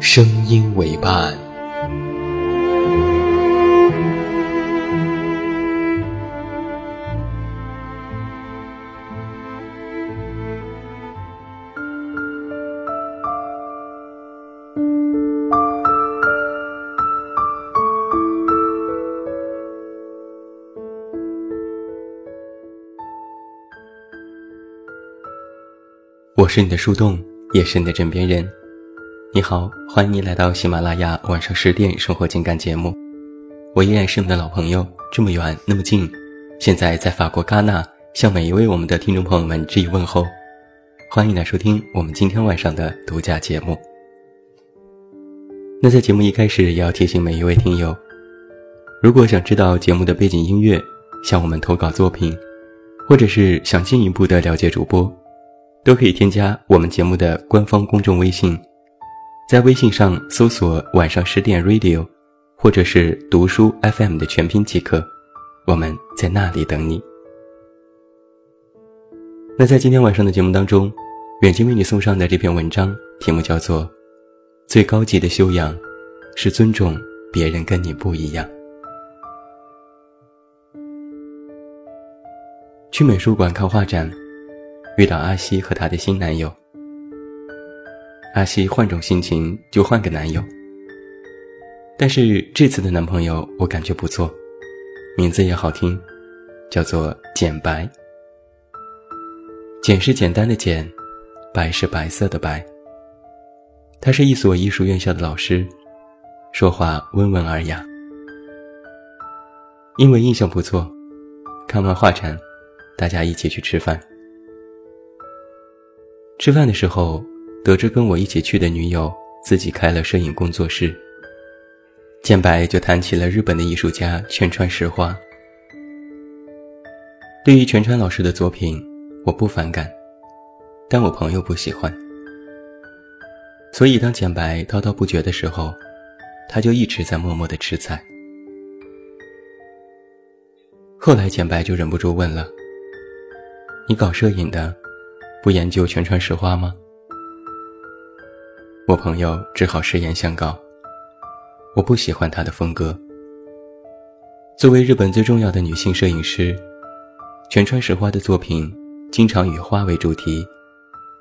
声音为伴。我是你的树洞，也是你的枕边人。你好，欢迎你来到喜马拉雅晚上十点生活情感节目。我依然是你的老朋友，这么远那么近，现在在法国戛纳，向每一位我们的听众朋友们致以问候。欢迎来收听我们今天晚上的独家节目。那在节目一开始，也要提醒每一位听友，如果想知道节目的背景音乐，向我们投稿作品，或者是想进一步的了解主播，都可以添加我们节目的官方公众微信。在微信上搜索“晚上十点 Radio”，或者是“读书 FM” 的全拼即可，我们在那里等你。那在今天晚上的节目当中，远近为你送上的这篇文章题目叫做《最高级的修养是尊重别人跟你不一样》。去美术馆看画展，遇到阿西和她的新男友。阿西换种心情就换个男友，但是这次的男朋友我感觉不错，名字也好听，叫做简白。简是简单的简，白是白色的白。他是一所艺术院校的老师，说话温文尔雅。因为印象不错，看完画展，大家一起去吃饭。吃饭的时候。得知跟我一起去的女友自己开了摄影工作室，建白就谈起了日本的艺术家全川石花。对于全川老师的作品，我不反感，但我朋友不喜欢。所以当简白滔滔不绝的时候，他就一直在默默的吃菜。后来简白就忍不住问了：“你搞摄影的，不研究全川石花吗？”我朋友只好实言相告：“我不喜欢她的风格。作为日本最重要的女性摄影师，全川石花的作品经常以花为主题，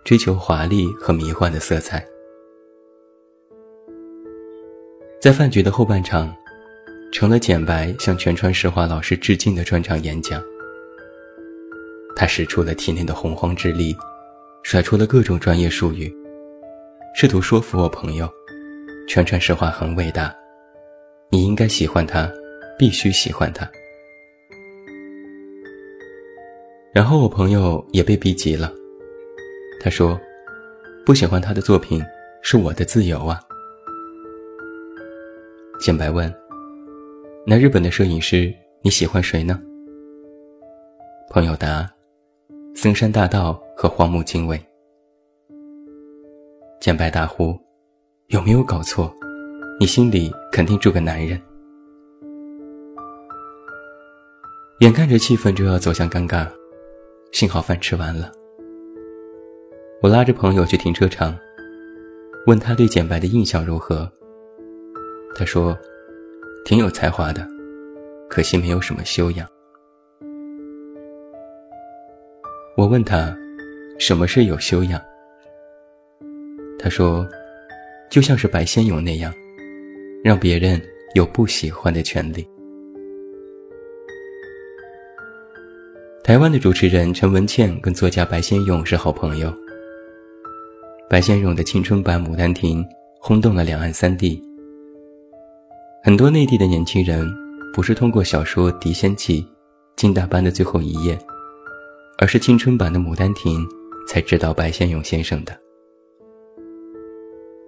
追求华丽和迷幻的色彩。”在饭局的后半场，成了简白向全川石花老师致敬的专场演讲。他使出了体内的洪荒之力，甩出了各种专业术语。试图说服我朋友，全川实话很伟大，你应该喜欢他，必须喜欢他。然后我朋友也被逼急了，他说：“不喜欢他的作品是我的自由啊。”简白问：“那日本的摄影师你喜欢谁呢？”朋友答：“森山大道和荒木经惟。”简白大呼：“有没有搞错？你心里肯定住个男人。”眼看着气氛就要走向尴尬，幸好饭吃完了。我拉着朋友去停车场，问他对简白的印象如何。他说：“挺有才华的，可惜没有什么修养。”我问他：“什么是有修养？”他说：“就像是白先勇那样，让别人有不喜欢的权利。台湾的主持人陈文茜跟作家白先勇是好朋友。白先勇的青春版《牡丹亭》轰动了两岸三地，很多内地的年轻人不是通过小说《狄仙记》《金大班的最后一夜》，而是青春版的《牡丹亭》才知道白先勇先生的。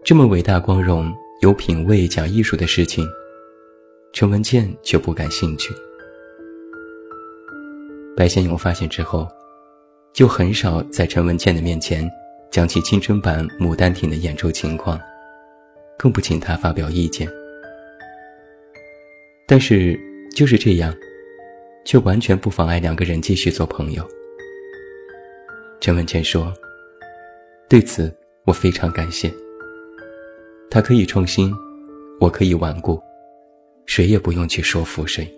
这么伟大、光荣、有品位、讲艺术的事情，陈文茜却不感兴趣。白先勇发现之后，就很少在陈文茜的面前讲起青春版《牡丹亭》的演出情况，更不请他发表意见。但是就是这样，却完全不妨碍两个人继续做朋友。陈文茜说：“对此我非常感谢。”他可以创新，我可以顽固，谁也不用去说服谁。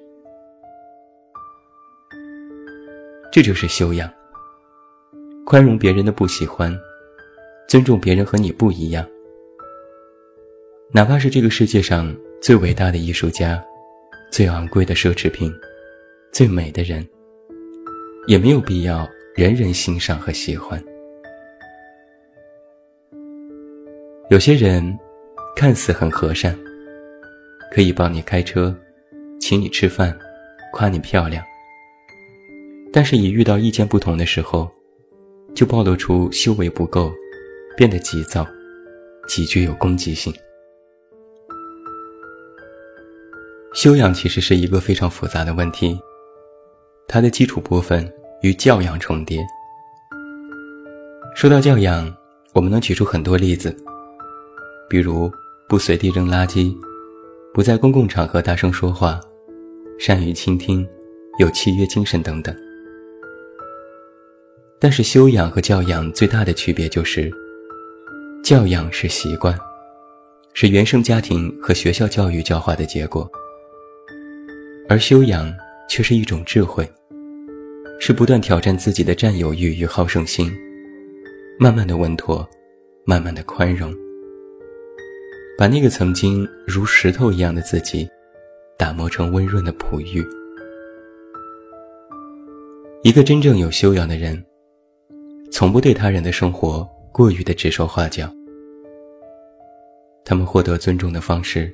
这就是修养。宽容别人的不喜欢，尊重别人和你不一样。哪怕是这个世界上最伟大的艺术家、最昂贵的奢侈品、最美的人，也没有必要人人欣赏和喜欢。有些人。看似很和善，可以帮你开车，请你吃饭，夸你漂亮。但是，一遇到意见不同的时候，就暴露出修为不够，变得急躁，极具有攻击性。修养其实是一个非常复杂的问题，它的基础部分与教养重叠。说到教养，我们能举出很多例子，比如。不随地扔垃圾，不在公共场合大声说话，善于倾听，有契约精神等等。但是修养和教养最大的区别就是，教养是习惯，是原生家庭和学校教育教化的结果，而修养却是一种智慧，是不断挑战自己的占有欲与好胜心，慢慢的稳妥，慢慢的宽容。把那个曾经如石头一样的自己，打磨成温润的璞玉。一个真正有修养的人，从不对他人的生活过于的指手画脚。他们获得尊重的方式，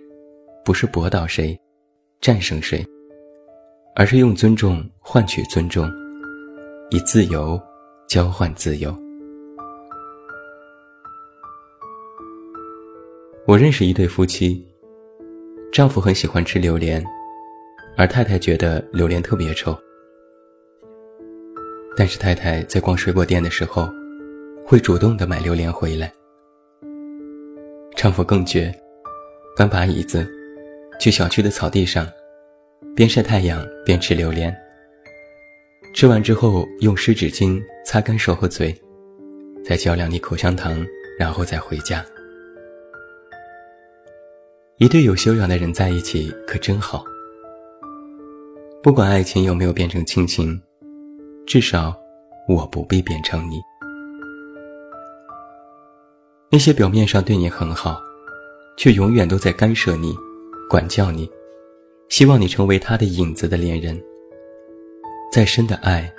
不是驳倒谁、战胜谁，而是用尊重换取尊重，以自由交换自由。我认识一对夫妻，丈夫很喜欢吃榴莲，而太太觉得榴莲特别臭。但是太太在逛水果店的时候，会主动的买榴莲回来。丈夫更绝，搬把椅子，去小区的草地上，边晒太阳边吃榴莲。吃完之后用湿纸巾擦干手和嘴，再嚼两粒口香糖，然后再回家。一对有修养的人在一起可真好。不管爱情有没有变成亲情，至少我不必变成你。那些表面上对你很好，却永远都在干涉你、管教你，希望你成为他的影子的恋人，再深的爱，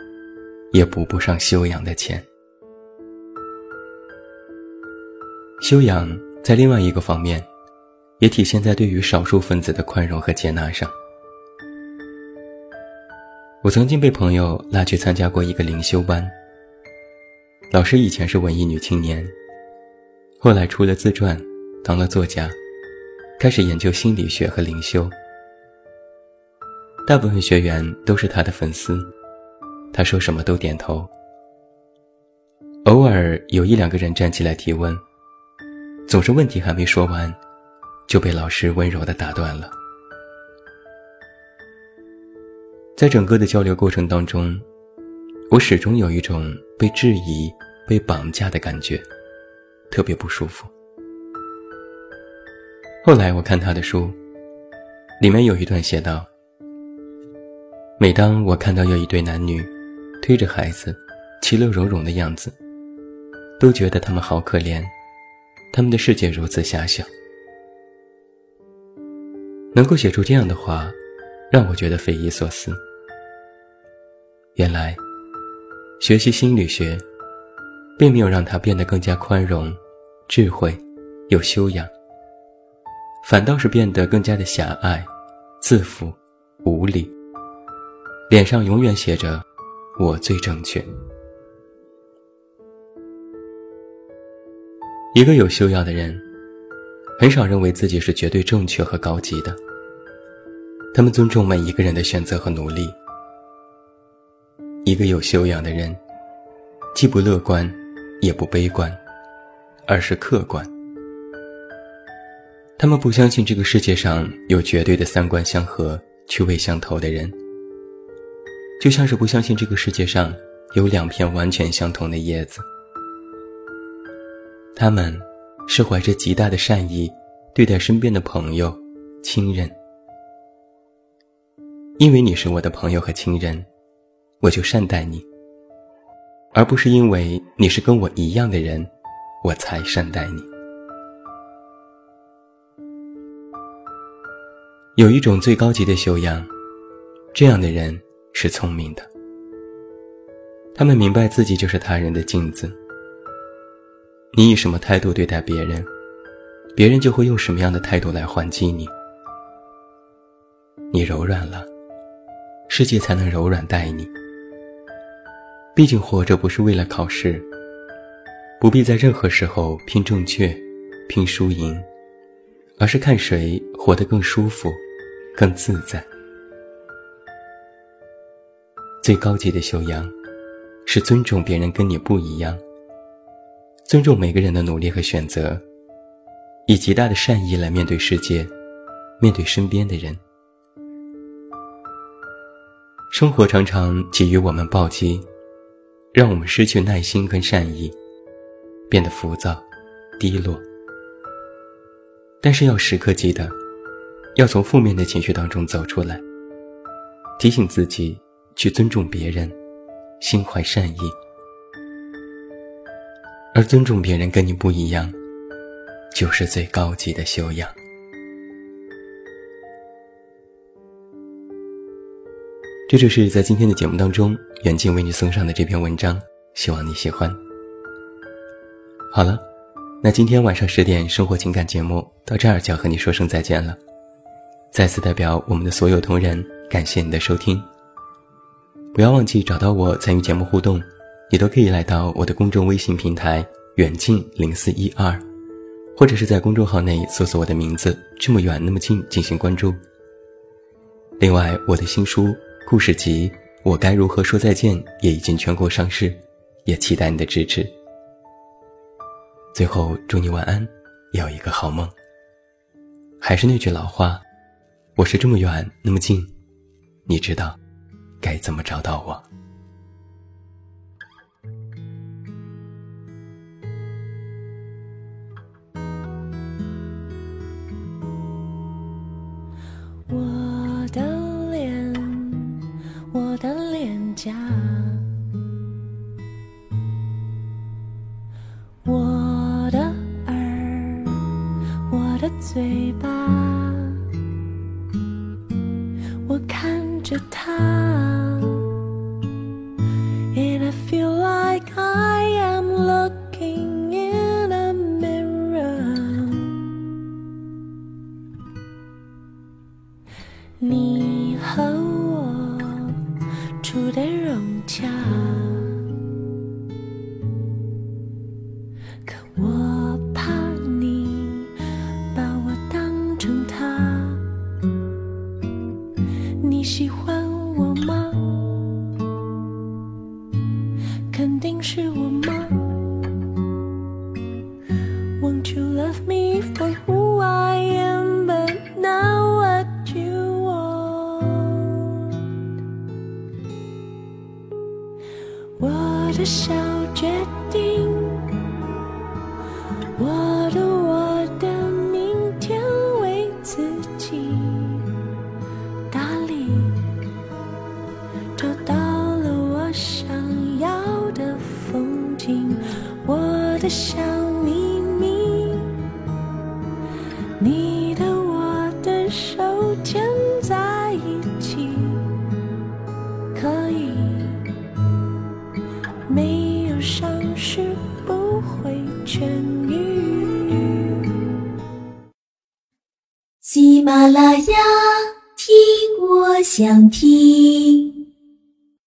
也补不上修养的钱。修养在另外一个方面。也体现在对于少数分子的宽容和接纳上。我曾经被朋友拉去参加过一个灵修班，老师以前是文艺女青年，后来出了自传，当了作家，开始研究心理学和灵修。大部分学员都是他的粉丝，他说什么都点头。偶尔有一两个人站起来提问，总是问题还没说完。就被老师温柔的打断了。在整个的交流过程当中，我始终有一种被质疑、被绑架的感觉，特别不舒服。后来我看他的书，里面有一段写道：“每当我看到有一对男女推着孩子，其乐融融的样子，都觉得他们好可怜，他们的世界如此狭小。能够写出这样的话，让我觉得匪夷所思。原来，学习心理学，并没有让他变得更加宽容、智慧、有修养，反倒是变得更加的狭隘、自负、无理。脸上永远写着“我最正确”。一个有修养的人，很少认为自己是绝对正确和高级的。他们尊重每一个人的选择和努力。一个有修养的人，既不乐观，也不悲观，而是客观。他们不相信这个世界上有绝对的三观相合、趣味相投的人。就像是不相信这个世界上有两片完全相同的叶子。他们是怀着极大的善意对待身边的朋友、亲人，因为你是我的朋友和亲人，我就善待你，而不是因为你是跟我一样的人，我才善待你。有一种最高级的修养，这样的人。是聪明的，他们明白自己就是他人的镜子。你以什么态度对待别人，别人就会用什么样的态度来还击你。你柔软了，世界才能柔软待你。毕竟活着不是为了考试，不必在任何时候拼正确、拼输赢，而是看谁活得更舒服、更自在。最高级的修养，是尊重别人跟你不一样，尊重每个人的努力和选择，以极大的善意来面对世界，面对身边的人。生活常常给予我们暴击，让我们失去耐心跟善意，变得浮躁、低落。但是要时刻记得，要从负面的情绪当中走出来，提醒自己。去尊重别人，心怀善意，而尊重别人跟你不一样，就是最高级的修养。这就是在今天的节目当中，远近为你送上的这篇文章，希望你喜欢。好了，那今天晚上十点生活情感节目到这儿就要和你说声再见了。再次代表我们的所有同仁，感谢你的收听。不要忘记找到我参与节目互动，你都可以来到我的公众微信平台远近零四一二，或者是在公众号内搜索我的名字这么远那么近进行关注。另外，我的新书故事集《我该如何说再见》也已经全国上市，也期待你的支持。最后，祝你晚安，有一个好梦。还是那句老话，我是这么远那么近，你知道。该怎么找到我？脸是我吗？的小秘密，你的我的手牵在一起，可以没有伤势不会痊愈。喜马拉雅听我想听。